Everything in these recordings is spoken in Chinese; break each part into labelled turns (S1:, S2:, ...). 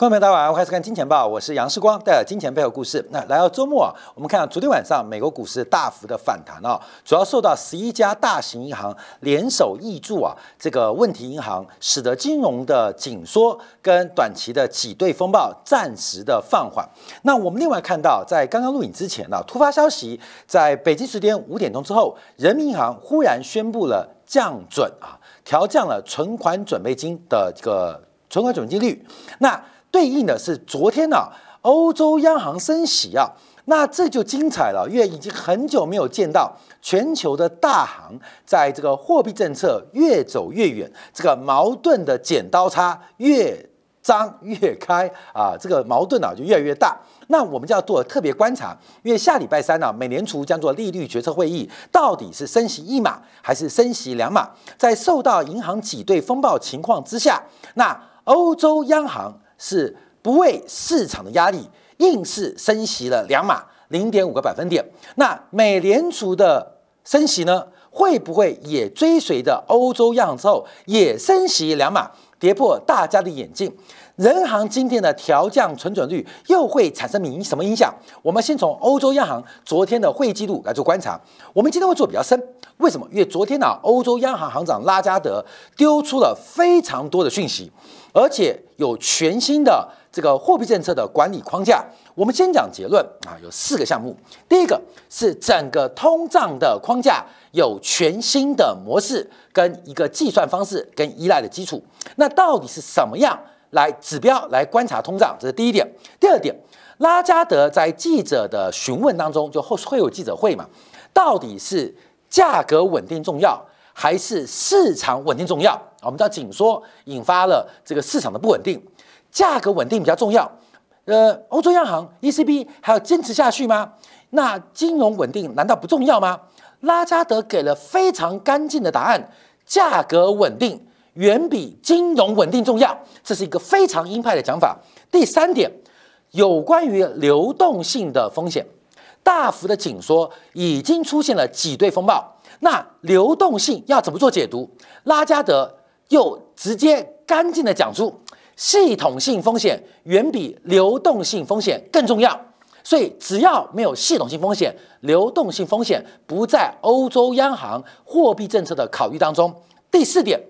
S1: 观众朋友，大家好，欢迎收看《金钱报》，我是杨世光，带来金钱背后故事。那来到周末啊，我们看到昨天晚上美国股市大幅的反弹啊，主要受到十一家大型银行联手挹注啊，这个问题银行使得金融的紧缩跟短期的挤兑风暴暂时的放缓。那我们另外看到，在刚刚录影之前呢，突发消息，在北京时间五点钟之后，人民银行忽然宣布了降准啊，调降了存款准备金的这个存款准备金率。那对应的是昨天呢，欧洲央行升息啊，那这就精彩了，因为已经很久没有见到全球的大行在这个货币政策越走越远，这个矛盾的剪刀差越张越开啊，这个矛盾啊就越来越大。那我们就要做特别观察，因为下礼拜三呢，美联储将做利率决策会议，到底是升息一码还是升息两码？在受到银行挤兑风暴情况之下，那欧洲央行。是不为市场的压力，硬是升息了两码零点五个百分点。那美联储的升息呢，会不会也追随着欧洲央行之后也升息两码，跌破大家的眼镜？人行今天的调降存准率又会产生影什么影响？我们先从欧洲央行昨天的会议记录来做观察。我们今天会做比较深，为什么？因为昨天呢，欧洲央行行长拉加德丢出了非常多的讯息。而且有全新的这个货币政策的管理框架。我们先讲结论啊，有四个项目。第一个是整个通胀的框架有全新的模式跟一个计算方式跟依赖的基础。那到底是什么样来指标来观察通胀？这是第一点。第二点，拉加德在记者的询问当中，就后会有记者会嘛？到底是价格稳定重要？还是市场稳定重要我们知道紧缩引发了这个市场的不稳定，价格稳定比较重要。呃，欧洲央行 ECB 还要坚持下去吗？那金融稳定难道不重要吗？拉加德给了非常干净的答案：价格稳定远比金融稳定重要。这是一个非常鹰派的讲法。第三点，有关于流动性的风险，大幅的紧缩已经出现了挤兑风暴。那流动性要怎么做解读？拉加德又直接干净的讲出，系统性风险远比流动性风险更重要。所以只要没有系统性风险，流动性风险不在欧洲央行货币政策的考虑当中。第四点，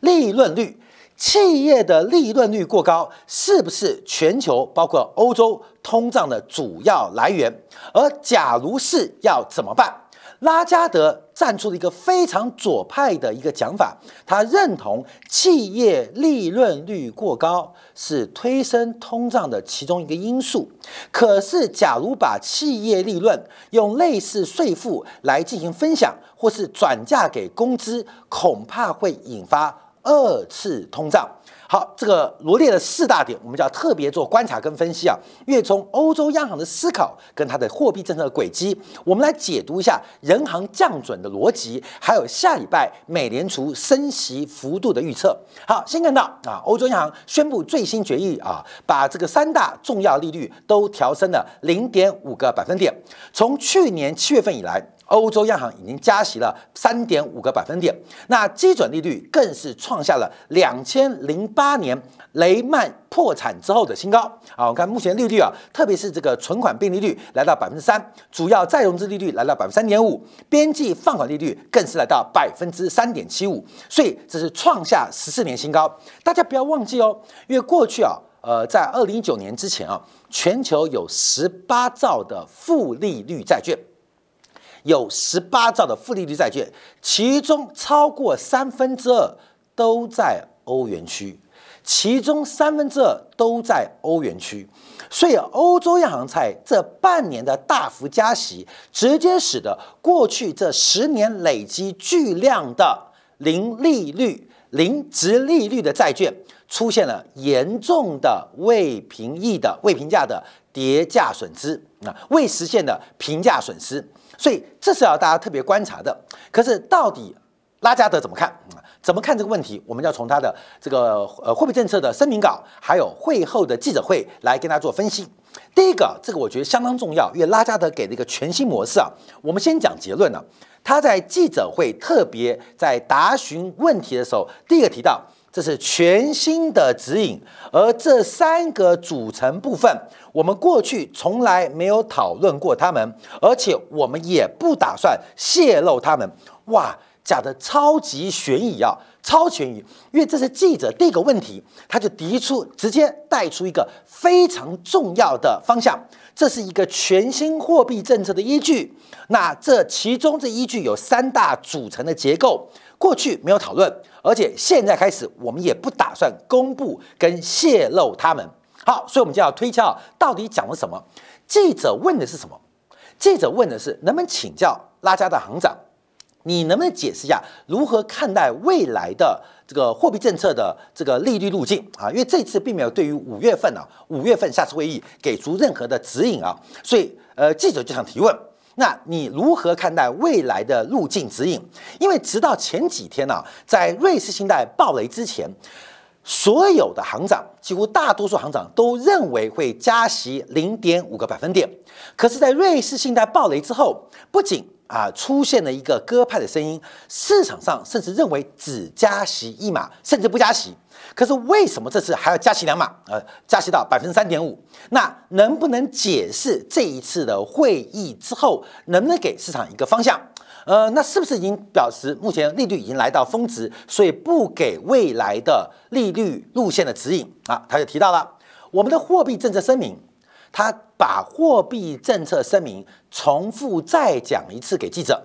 S1: 利润率，企业的利润率过高，是不是全球包括欧洲通胀的主要来源？而假如是要怎么办？拉加德站出了一个非常左派的一个讲法，他认同企业利润率过高是推升通胀的其中一个因素。可是，假如把企业利润用类似税负来进行分享，或是转嫁给工资，恐怕会引发二次通胀。好，这个罗列了四大点，我们就要特别做观察跟分析啊。越从欧洲央行的思考跟它的货币政策的轨迹，我们来解读一下人行降准的逻辑，还有下礼拜美联储升息幅度的预测。好，先看到啊，欧洲央行宣布最新决议啊，把这个三大重要利率都调升了零点五个百分点。从去年七月份以来。欧洲央行已经加息了三点五个百分点，那基准利率更是创下了两千零八年雷曼破产之后的新高。啊，我看目前利率啊，特别是这个存款并利率来到百分之三，主要再融资利率来到百分之三点五，边际放款利率更是来到百分之三点七五，所以这是创下十四年新高。大家不要忘记哦，因为过去啊，呃，在二零一九年之前啊，全球有十八兆的负利率债券。有十八兆的负利率债券，其中超过三分之二都在欧元区，其中三分之二都在欧元区，所以欧洲央行在这半年的大幅加息，直接使得过去这十年累积巨量的零利率、零值利率的债券，出现了严重的未平抑的未平价的跌价损失啊，未实现的平价损失。所以这是要大家特别观察的。可是到底拉加德怎么看？怎么看这个问题？我们要从他的这个呃货币政策的声明稿，还有会后的记者会来跟他做分析。第一个，这个我觉得相当重要，因为拉加德给了一个全新模式啊。我们先讲结论呢。他在记者会特别在答询问题的时候，第一个提到，这是全新的指引，而这三个组成部分，我们过去从来没有讨论过他们，而且我们也不打算泄露他们。哇，讲的超级悬疑啊，超悬疑！因为这是记者第一个问题，他就提出直接带出一个非常重要的方向，这是一个全新货币政策的依据。那这其中这依据有三大组成的结构。过去没有讨论，而且现在开始，我们也不打算公布跟泄露他们。好，所以我们就要推敲到底讲了什么。记者问的是什么？记者问的是能不能请教拉加的行长，你能不能解释一下如何看待未来的这个货币政策的这个利率路径啊？因为这次并没有对于五月份啊，五月份下次会议给出任何的指引啊，所以呃，记者就想提问。那你如何看待未来的路径指引？因为直到前几天呢，在瑞士信贷暴雷之前，所有的行长，几乎大多数行长都认为会加息零点五个百分点。可是，在瑞士信贷暴雷之后，不仅啊出现了一个鸽派的声音，市场上甚至认为只加息一码，甚至不加息。可是为什么这次还要加息两码？呃，加息到百分之三点五？那能不能解释这一次的会议之后，能不能给市场一个方向？呃，那是不是已经表示目前利率已经来到峰值，所以不给未来的利率路线的指引啊？他就提到了我们的货币政策声明，他把货币政策声明重复再讲一次给记者。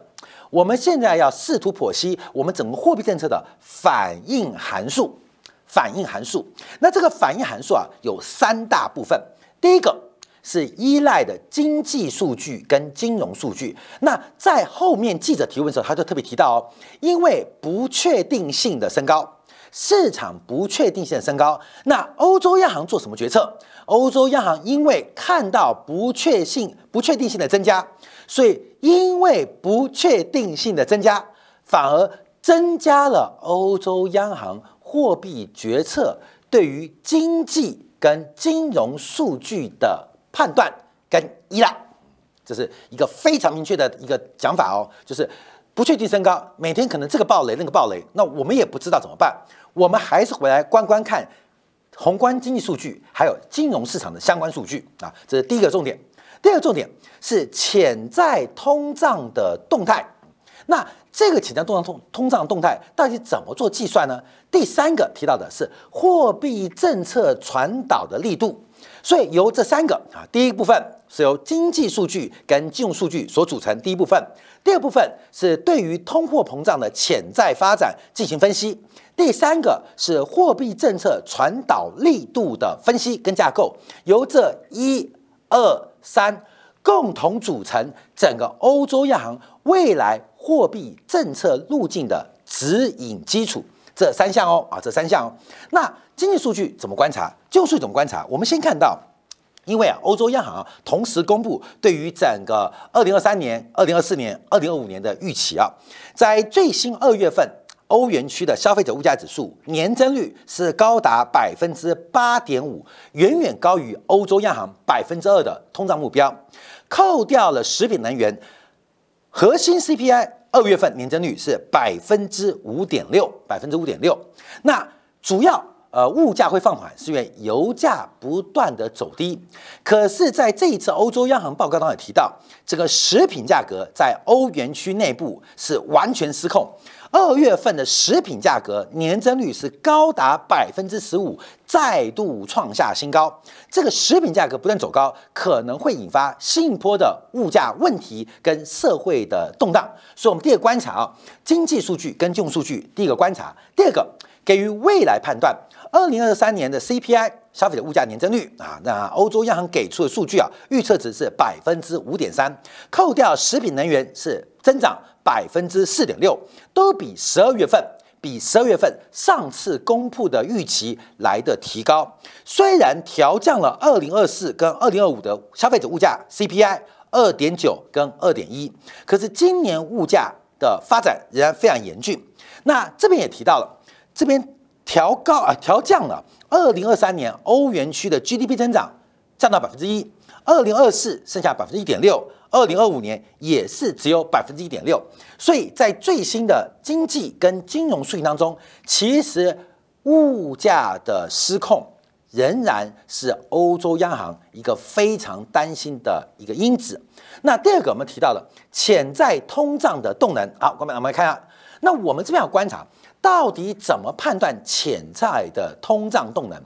S1: 我们现在要试图剖析我们整个货币政策的反应函数。反应函数，那这个反应函数啊，有三大部分。第一个是依赖的经济数据跟金融数据。那在后面记者提问的时候，他就特别提到哦，因为不确定性的升高，市场不确定性的升高，那欧洲央行做什么决策？欧洲央行因为看到不确性、不确定性的增加，所以因为不确定性的增加，反而增加了欧洲央行。货币决策对于经济跟金融数据的判断跟依赖，这是一个非常明确的一个讲法哦，就是不确定升高，每天可能这个暴雷那个暴雷，那我们也不知道怎么办，我们还是回来观观看宏观经济数据，还有金融市场的相关数据啊，这是第一个重点。第二个重点是潜在通胀的动态。那这个潜在通胀通通胀动态到底怎么做计算呢？第三个提到的是货币政策传导的力度，所以由这三个啊，第一部分是由经济数据跟金融数据所组成，第一部分；第二部分是对于通货膨胀的潜在发展进行分析；第三个是货币政策传导力度的分析跟架构，由这一二三共同组成整个欧洲央行未来。货币政策路径的指引基础，这三项哦啊，这三项哦。那经济数据怎么观察？就是一种观察？我们先看到，因为啊，欧洲央行同时公布对于整个二零二三年、二零二四年、二零二五年的预期啊，在最新二月份，欧元区的消费者物价指数年增率是高达百分之八点五，远远高于欧洲央行百分之二的通胀目标。扣掉了食品能源。核心 CPI 二月份年增率是百分之五点六，百分之五点六。那主要呃物价会放缓，是因为油价不断的走低。可是，在这一次欧洲央行报告当中也提到，这个食品价格在欧元区内部是完全失控。二月份的食品价格年增率是高达百分之十五，再度创下新高。这个食品价格不断走高，可能会引发新一波的物价问题跟社会的动荡。所以，我们第一个观察啊，经济数据跟金融数据。第一个观察，第二个给予未来判断。二零二三年的 CPI 消费者物价年增率啊，那欧洲央行给出的数据啊，预测值是百分之五点三，扣掉食品能源是增长。百分之四点六，都比十二月份、比十二月份上次公布的预期来的提高。虽然调降了二零二四跟二零二五的消费者物价 CPI 二点九跟二点一，可是今年物价的发展仍然非常严峻。那这边也提到了，这边调高啊，调降了二零二三年欧元区的 GDP 增长降到百分之一，二零二四剩下百分之一点六。二零二五年也是只有百分之一点六，所以在最新的经济跟金融数据当中，其实物价的失控仍然是欧洲央行一个非常担心的一个因子。那第二个，我们提到了潜在通胀的动能。好，我们我们来看一下。那我们这边要观察，到底怎么判断潜在的通胀动能？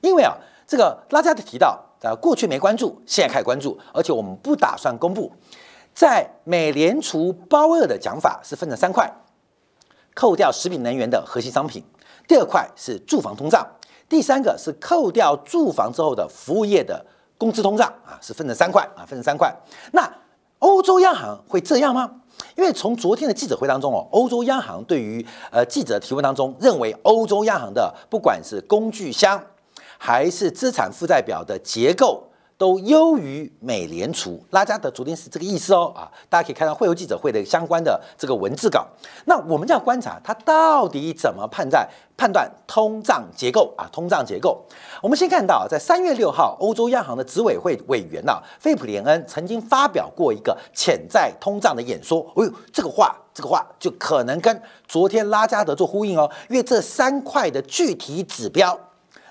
S1: 因为啊，这个拉加德提到，呃，过去没关注，现在开始关注，而且我们不打算公布。在美联储鲍威尔的讲法是分成三块，扣掉食品能源的核心商品，第二块是住房通胀，第三个是扣掉住房之后的服务业的工资通胀啊，是分成三块啊，分成三块。那欧洲央行会这样吗？因为从昨天的记者会当中哦，欧洲央行对于呃记者提问当中认为，欧洲央行的不管是工具箱还是资产负债表的结构。都优于美联储，拉加德昨天是这个意思哦啊，大家可以看到会后记者会的相关的这个文字稿。那我们就要观察它到底怎么判断判断通胀结构啊，通胀结构。我们先看到，在三月六号，欧洲央行的执委会委员呐，菲普连恩曾经发表过一个潜在通胀的演说。哎呦，这个话这个话就可能跟昨天拉加德做呼应哦，因为这三块的具体指标，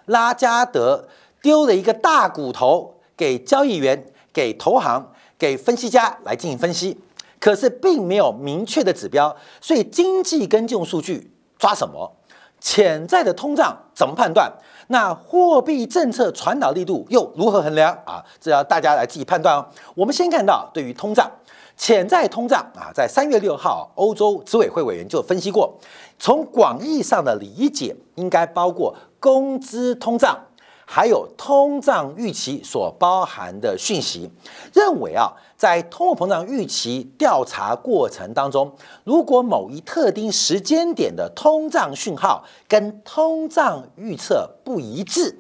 S1: 拉加德丢了一个大骨头。给交易员、给投行、给分析家来进行分析，可是并没有明确的指标，所以经济跟金融数据抓什么？潜在的通胀怎么判断？那货币政策传导力度又如何衡量啊？这要大家来自己判断哦。我们先看到对于通胀，潜在通胀啊，在三月六号，欧洲执委会委员就分析过，从广义上的理解，应该包括工资通胀。还有通胀预期所包含的讯息，认为啊，在通货膨胀预期调查过程当中，如果某一特定时间点的通胀讯号跟通胀预测不一致，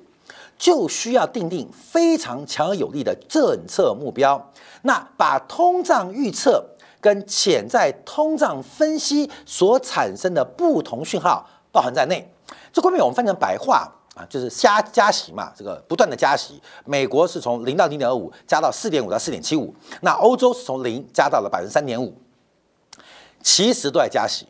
S1: 就需要定定非常强而有力的政策目标。那把通胀预测跟潜在通胀分析所产生的不同讯号包含在内。这后面我们翻成白话。啊，就是加加息嘛，这个不断的加息。美国是从零到零点二五，加到四点五到四点七五。那欧洲是从零加到了百分之三点五，其实都在加息。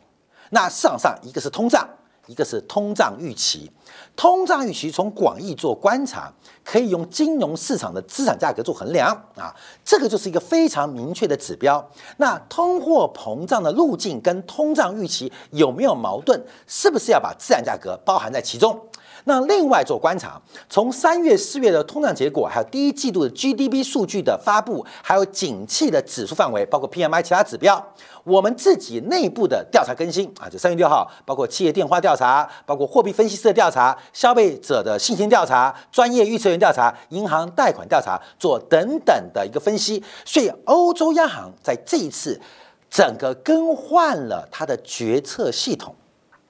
S1: 那市场上一个是通胀，一个是通胀预期。通胀预期从广义做观察，可以用金融市场的资产价格做衡量啊，这个就是一个非常明确的指标。那通货膨胀的路径跟通胀预期有没有矛盾？是不是要把资产价格包含在其中？那另外做观察，从三月、四月的通胀结果，还有第一季度的 GDP 数据的发布，还有景气的指数范围，包括 PMI 其他指标，我们自己内部的调查更新啊，就三月六号，包括企业电话调查，包括货币分析师的调查，消费者的信心调查，专业预测员调查，银行贷款调查，做等等的一个分析。所以欧洲央行在这一次整个更换了它的决策系统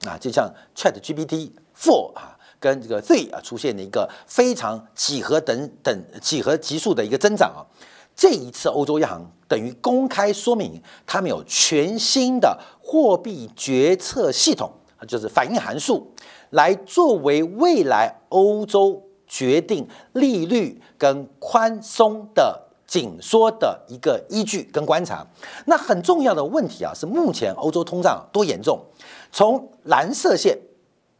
S1: 啊，就像 Chat GPT Four 啊。跟这个 Z 啊出现的一个非常几何等等几何级数的一个增长啊，这一次欧洲央行等于公开说明，他们有全新的货币决策系统，就是反应函数，来作为未来欧洲决定利率跟宽松的紧缩的一个依据跟观察。那很重要的问题啊，是目前欧洲通胀多严重？从蓝色线，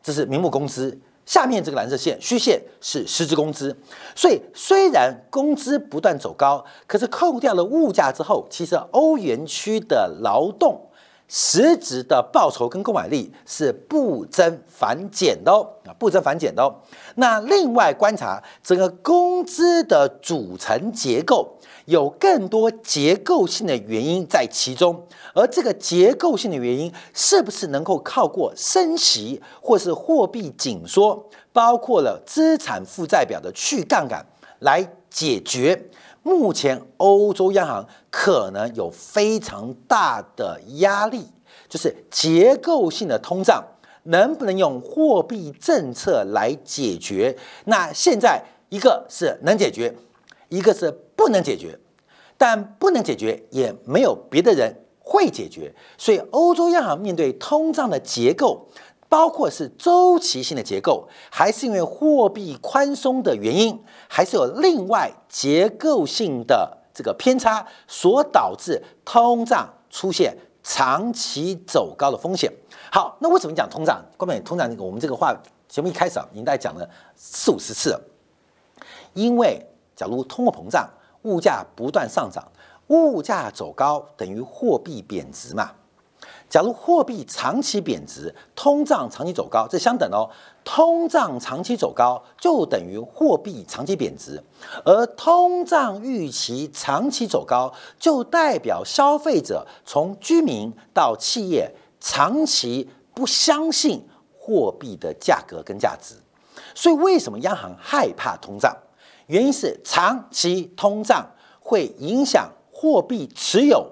S1: 这是名目工资。下面这个蓝色线虚线是实质工资，所以虽然工资不断走高，可是扣掉了物价之后，其实欧元区的劳动实质的报酬跟购买力是不增反减的哦，啊不增反减的哦。那另外观察整个工资的组成结构。有更多结构性的原因在其中，而这个结构性的原因是不是能够靠过升息或是货币紧缩，包括了资产负债表的去杠杆来解决？目前欧洲央行可能有非常大的压力，就是结构性的通胀能不能用货币政策来解决？那现在一个是能解决。一个是不能解决，但不能解决也没有别的人会解决，所以欧洲央行面对通胀的结构，包括是周期性的结构，还是因为货币宽松的原因，还是有另外结构性的这个偏差所导致通胀出现长期走高的风险。好，那为什么讲通胀？关键通胀，我们这个话节目一开始啊，您大概讲了四五十次了。因为假如通货膨胀，物价不断上涨，物价走高等于货币贬值嘛。假如货币长期贬值，通胀长期走高，这相等哦。通胀长期走高就等于货币长期贬值，而通胀预期长期走高，就代表消费者从居民到企业长期不相信货币的价格跟价值。所以，为什么央行害怕通胀？原因是长期通胀会影响货币持有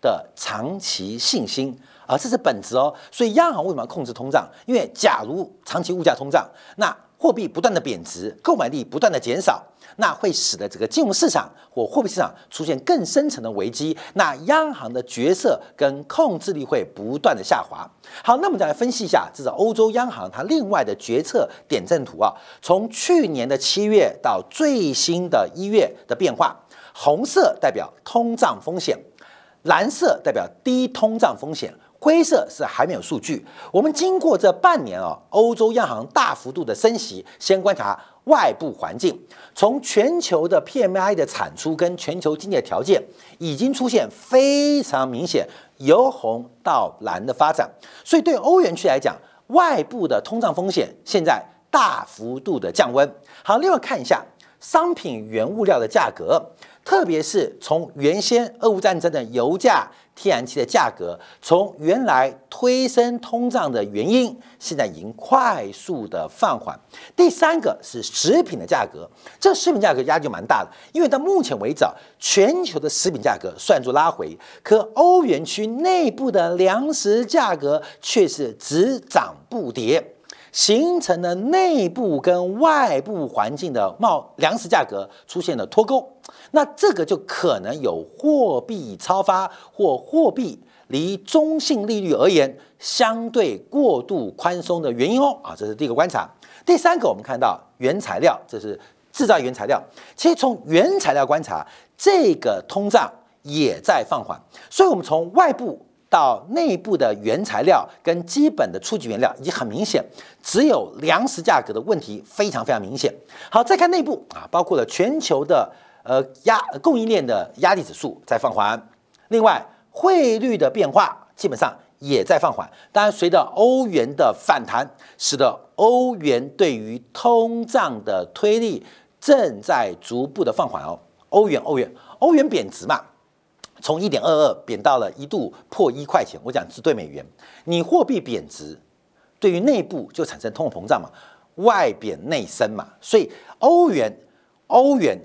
S1: 的长期信心。而，这是本质哦。所以央行为什么要控制通胀？因为假如长期物价通胀，那货币不断的贬值，购买力不断的减少，那会使得这个金融市场或货币市场出现更深层的危机。那央行的角色跟控制力会不断的下滑。好，那我们再来分析一下，这是欧洲央行它另外的决策点阵图啊。从去年的七月到最新的一月的变化，红色代表通胀风险，蓝色代表低通胀风险。灰色是还没有数据。我们经过这半年啊，欧洲央行大幅度的升息，先观察外部环境。从全球的 PMI 的产出跟全球经济条件，已经出现非常明显由红到蓝的发展。所以对欧元区来讲，外部的通胀风险现在大幅度的降温。好，另外看一下商品原物料的价格，特别是从原先俄乌战争的油价。天然气的价格从原来推升通胀的原因，现在已经快速的放缓。第三个是食品的价格，这食品价格压力就蛮大的，因为到目前为止啊，全球的食品价格算作拉回，可欧元区内部的粮食价格却是只涨不跌，形成了内部跟外部环境的贸粮食价格出现了脱钩。那这个就可能有货币超发或货币离中性利率而言相对过度宽松的原因哦啊，这是第一个观察。第三个，我们看到原材料，这是制造原材料。其实从原材料观察，这个通胀也在放缓。所以，我们从外部到内部的原材料跟基本的初级原料已经很明显，只有粮食价格的问题非常非常明显。好，再看内部啊，包括了全球的。呃，压供应链的压力指数在放缓，另外汇率的变化基本上也在放缓。当然，随着欧元的反弹，使得欧元对于通胀的推力正在逐步的放缓哦。欧元，欧元，欧元贬值嘛，从一点二二贬到了一度破一块钱。我讲是对美元，你货币贬值，对于内部就产生通货膨胀嘛，外贬内升嘛，所以欧元，欧元。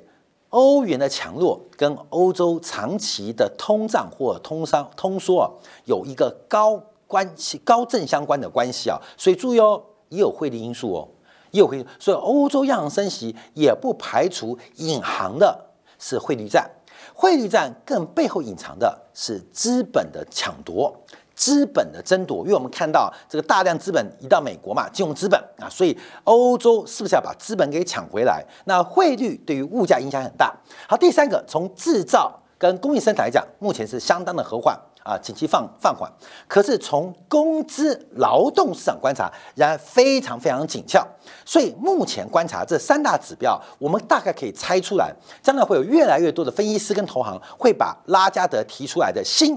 S1: 欧元的强弱跟欧洲长期的通胀或通商通缩啊，有一个高关系、高正相关的关系啊，所以注意哦，也有汇率因素哦，也有汇率，所以欧洲央行升息也不排除隐含的是汇率战，汇率战更背后隐藏的是资本的抢夺。资本的争夺，因为我们看到这个大量资本移到美国嘛，金融资本啊，所以欧洲是不是要把资本给抢回来？那汇率对于物价影响很大。好，第三个，从制造跟工业生产来讲，目前是相当的和缓啊，景气放放缓。可是从工资劳动市场观察，仍然非常非常紧俏。所以目前观察这三大指标，我们大概可以猜出来，将来会有越来越多的分析师跟投行会把拉加德提出来的新。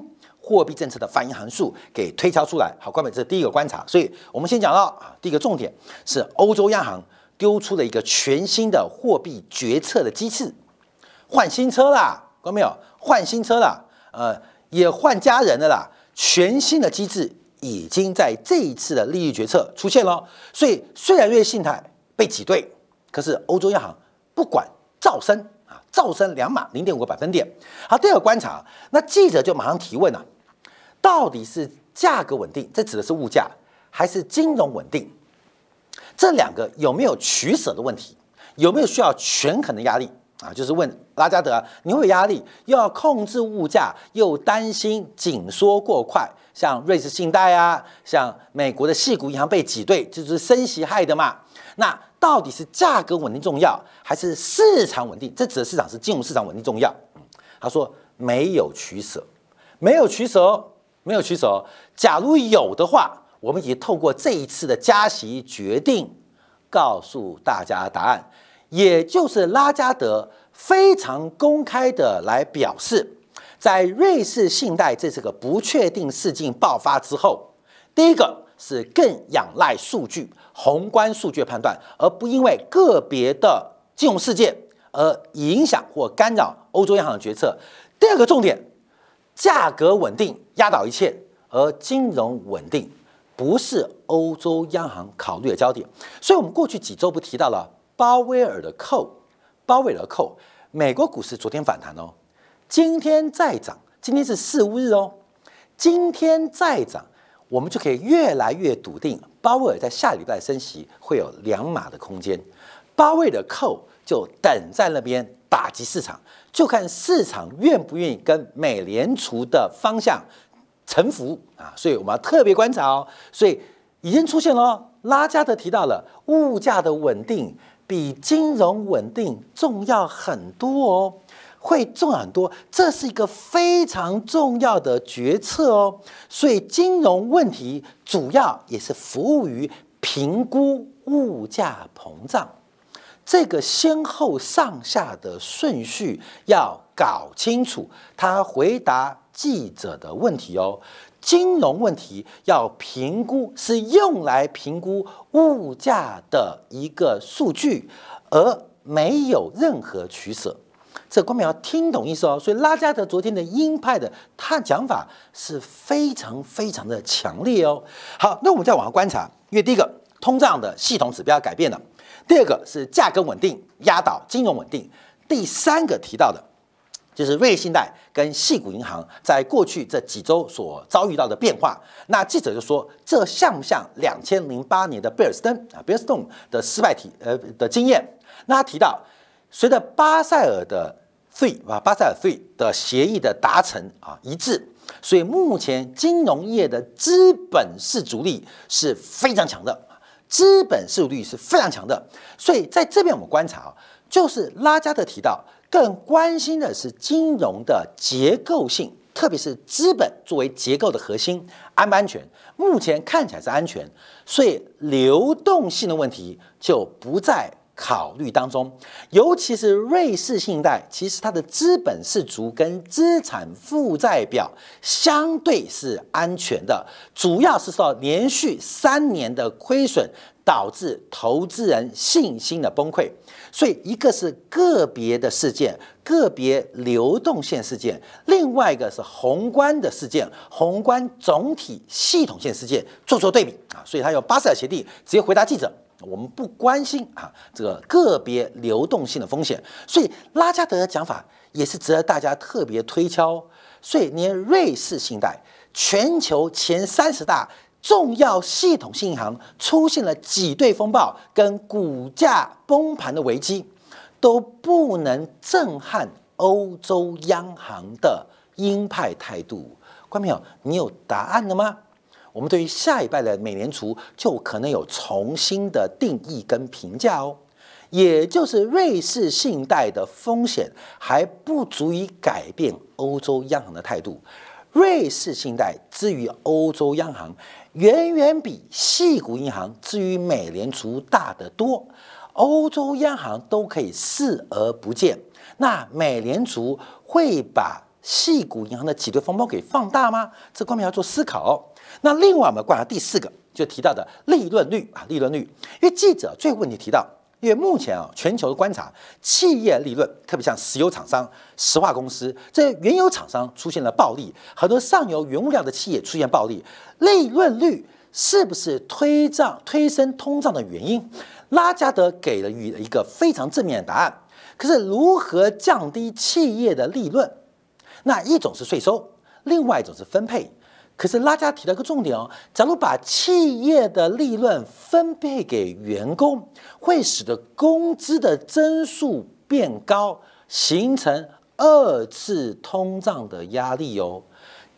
S1: 货币政策的反应函数给推敲出来，好，关美，这是第一个观察。所以我们先讲到啊，第一个重点是欧洲央行丢出了一个全新的货币决策的机制，换新车啦，关没有？换新车啦，呃，也换家人的啦，全新的机制已经在这一次的利率决策出现了。所以虽然瑞信贷被挤兑，可是欧洲央行不管照升。噪升两码零点五个百分点。好，第二个观察，那记者就马上提问了：到底是价格稳定，这指的是物价，还是金融稳定？这两个有没有取舍的问题？有没有需要权衡的压力啊？就是问拉加德，你会有压力，又要控制物价，又担心紧缩过快，像瑞士信贷啊，像美国的系股银行被挤兑，就是升息害的嘛？那到底是价格稳定重要，还是市场稳定？这指的市场是金融市场稳定重要。他说没有取舍，没有取舍，没有取舍。假如有的话，我们已经透过这一次的加息决定告诉大家答案，也就是拉加德非常公开的来表示，在瑞士信贷这次个不确定事件爆发之后，第一个是更仰赖数据、宏观数据判断，而不因为个别的金融事件而影响或干扰欧洲央行的决策。第二个重点，价格稳定压倒一切，而金融稳定。不是欧洲央行考虑的焦点，所以我们过去几周不提到了鲍威尔的扣，鲍威尔的扣，美国股市昨天反弹哦，今天再涨，今天是四五日哦，今天再涨，我们就可以越来越笃定，鲍威尔在下礼拜升息会有两码的空间，鲍威尔的扣就等在那边打击市场，就看市场愿不愿意跟美联储的方向。沉浮啊，所以我们要特别观察哦。所以已经出现了，拉加德提到了物价的稳定比金融稳定重要很多哦，会重要很多，这是一个非常重要的决策哦。所以金融问题主要也是服务于评估物价膨胀，这个先后上下的顺序要搞清楚。他回答。记者的问题哦，金融问题要评估，是用来评估物价的一个数据，而没有任何取舍。这官民要听懂意思哦。所以拉加德昨天的鹰派的他讲法是非常非常的强烈哦。好，那我们再往下观察，因为第一个通胀的系统指标改变了，第二个是价格稳定压倒金融稳定，第三个提到的。就是瑞信贷跟细谷银行在过去这几周所遭遇到的变化。那记者就说，这像不像两千零八年的贝尔斯登啊，贝尔斯登的失败体呃的经验？那他提到，随着巴塞尔的 three 啊，巴塞尔 three 的协议的达成啊一致，所以目前金融业的资本市足力是非常强的，资本市足率是非常强的。所以在这边我们观察啊，就是拉加德提到。更关心的是金融的结构性，特别是资本作为结构的核心安不安全？目前看起来是安全，所以流动性的问题就不再考虑当中。尤其是瑞士信贷，其实它的资本是足跟资产负债表相对是安全的，主要是受到连续三年的亏损导致投资人信心的崩溃。所以，一个是个别的事件，个别流动性事件；另外一个是宏观的事件，宏观总体系统性事件，做做对比啊。所以他有巴塞尔协定直接回答记者：我们不关心啊这个个别流动性的风险。所以拉加德的讲法也是值得大家特别推敲。所以，连瑞士信贷全球前三十大。重要系统性银行出现了挤兑风暴跟股价崩盘的危机，都不能震撼欧洲央行的鹰派态度。观众朋友，你有答案了吗？我们对于下一拜的美联储就可能有重新的定义跟评价哦。也就是瑞士信贷的风险还不足以改变欧洲央行的态度。瑞士信贷之于欧洲央行。远远比细谷银行至于美联储大得多，欧洲央行都可以视而不见。那美联储会把细谷银行的挤兑风暴给放大吗？这方面要做思考。那另外我们观察第四个，就提到的利润率啊，利润率。因为记者最后问题提到。因为目前啊，全球的观察，企业利润，特别像石油厂商、石化公司，这原油厂商出现了暴利，很多上游原物料的企业出现暴利，利润率是不是推涨、推升通胀的原因？拉加德给了予一个非常正面的答案。可是如何降低企业的利润？那一种是税收，另外一种是分配。可是拉加提到一个重点哦，假如把企业的利润分配给员工，会使得工资的增速变高，形成二次通胀的压力哦。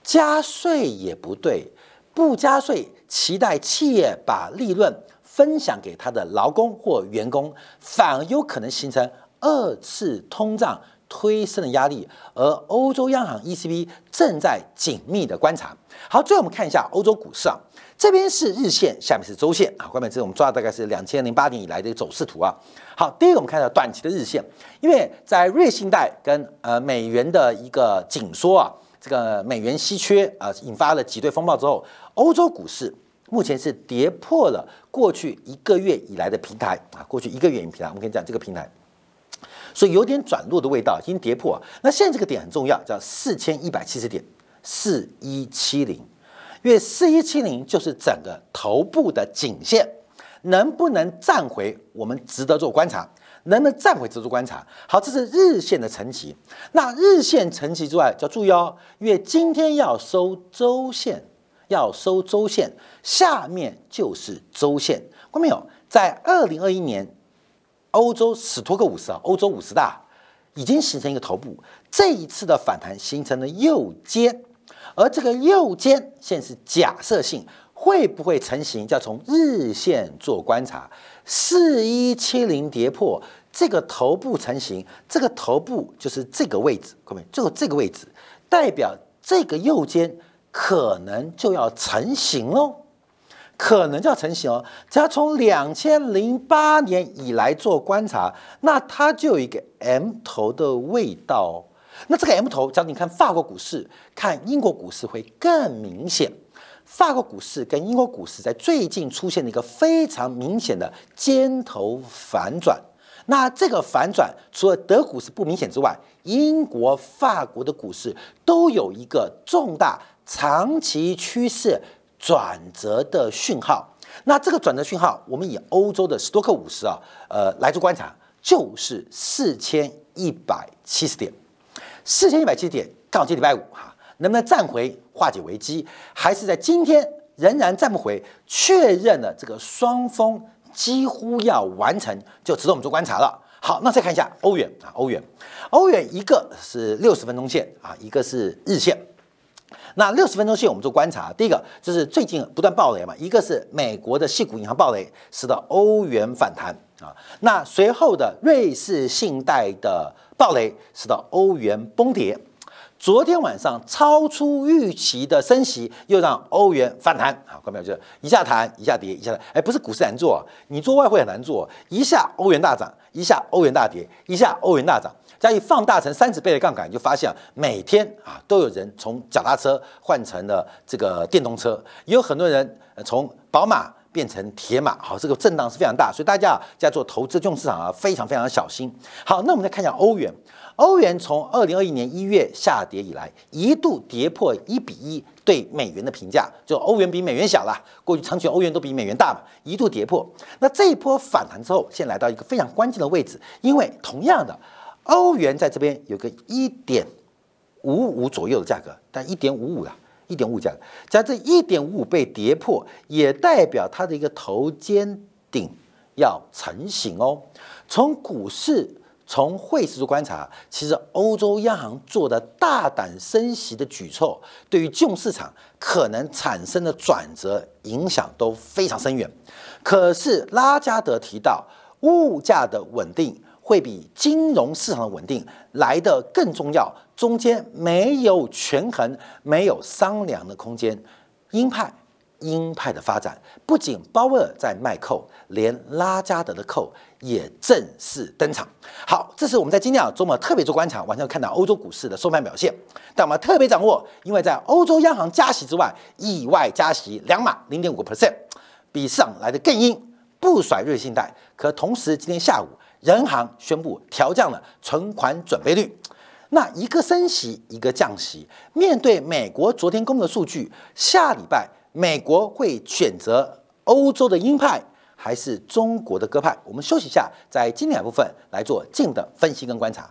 S1: 加税也不对，不加税，期待企业把利润分享给他的劳工或员工，反而有可能形成二次通胀。推升的压力，而欧洲央行 ECB 正在紧密的观察。好，最后我们看一下欧洲股市啊，这边是日线，下面是周线啊。外面这是我们抓的大概是两千零八年以来的一个走势图啊。好，第一个我们看到短期的日线，因为在瑞信贷跟呃美元的一个紧缩啊，这个美元稀缺啊，引发了挤兑风暴之后，欧洲股市目前是跌破了过去一个月以来的平台啊，过去一个月以平台，我们可以讲这个平台。所以有点转弱的味道，已经跌破。那现在这个点很重要，叫四千一百七十点，四一七零，因为四一七零就是整个头部的颈线，能不能站回，我们值得做观察。能不能站回，值得观察。好，这是日线的层级。那日线层级之外，就要注意哦，因为今天要收周线，要收周线，下面就是周线。看到没有？在二零二一年。欧洲史托克五十啊，欧洲五十大已经形成一个头部，这一次的反弹形成了右肩，而这个右肩现在是假设性，会不会成型？要从日线做观察，四一七零跌破这个头部成型，这个头部就是这个位置，各位，就这个位置代表这个右肩可能就要成型喽。可能叫成型哦，只要从两千零八年以来做观察，那它就有一个 M 头的味道哦。那这个 M 头，只要你看法国股市、看英国股市会更明显。法国股市跟英国股市在最近出现了一个非常明显的尖头反转。那这个反转，除了德股市不明显之外，英国、法国的股市都有一个重大长期趋势。转折的讯号，那这个转折讯号，我们以欧洲的斯托克五十啊，呃，来做观察，就是四千一百七十点，四千一百七十点，刚好今天礼拜五哈，能不能站回化解危机，还是在今天仍然站不回，确认了这个双峰几乎要完成，就值得我们做观察了。好，那再看一下欧元啊，欧元，欧元一个是六十分钟线啊，一个是日线。那六十分钟线我们做观察，第一个就是最近不断暴雷嘛，一个是美国的系股银行暴雷，使得欧元反弹啊。那随后的瑞士信贷的暴雷，使得欧元崩跌。昨天晚上超出预期的升息，又让欧元反弹啊。看到没有？就一下弹，一下跌，一下哎，不是股市难做，你做外汇很难做，一下欧元大涨，一下欧元大跌，一下欧元大涨。加以放大成三十倍的杠杆，就发现每天啊都有人从脚踏车换成了这个电动车，也有很多人从宝马变成铁马。好，这个震荡是非常大，所以大家在做投资这种市场啊，非常非常小心。好，那我们再看一下欧元，欧元从二零二一年一月下跌以来，一度跌破一比一对美元的评价，就欧元比美元小了。过去长期欧元都比美元大嘛，一度跌破。那这一波反弹之后，现在来到一个非常关键的位置，因为同样的。欧元在这边有个一点五五左右的价格，但一点五五啊，一点五价格，在这一点五五被跌破，也代表它的一个头肩顶要成型哦。从股市、从汇市做观察，其实欧洲央行做的大胆升息的举措，对于金融市场可能产生的转折影响都非常深远。可是拉加德提到物价的稳定。会比金融市场的稳定来的更重要，中间没有权衡，没有商量的空间。鹰派，鹰派的发展不仅鲍威尔在卖扣，连拉加德的扣也正式登场。好，这是我们在今天啊周末特别做观察，晚上看到欧洲股市的收盘表现。但我们特别掌握，因为在欧洲央行加息之外，意外加息两码零点五个 percent，比市场来的更硬，不甩瑞信贷。可同时今天下午。人行宣布调降了存款准备率，那一个升息，一个降息。面对美国昨天公布的数据，下礼拜美国会选择欧洲的鹰派还是中国的鸽派？我们休息一下，在今天的部分来做近的分析跟观察。